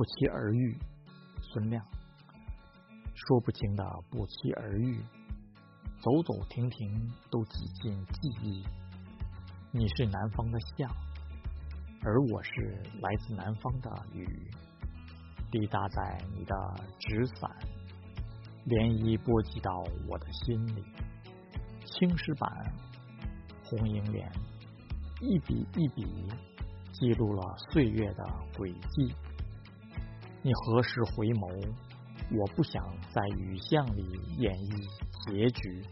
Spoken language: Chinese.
不期而遇，孙亮。说不清的不期而遇，走走停停都挤进记忆。你是南方的夏，而我是来自南方的雨，滴答在你的纸伞，涟漪波及到我的心里。青石板，红楹联，一笔一笔记录了岁月的轨迹。你何时回眸？我不想在雨巷里演绎结局。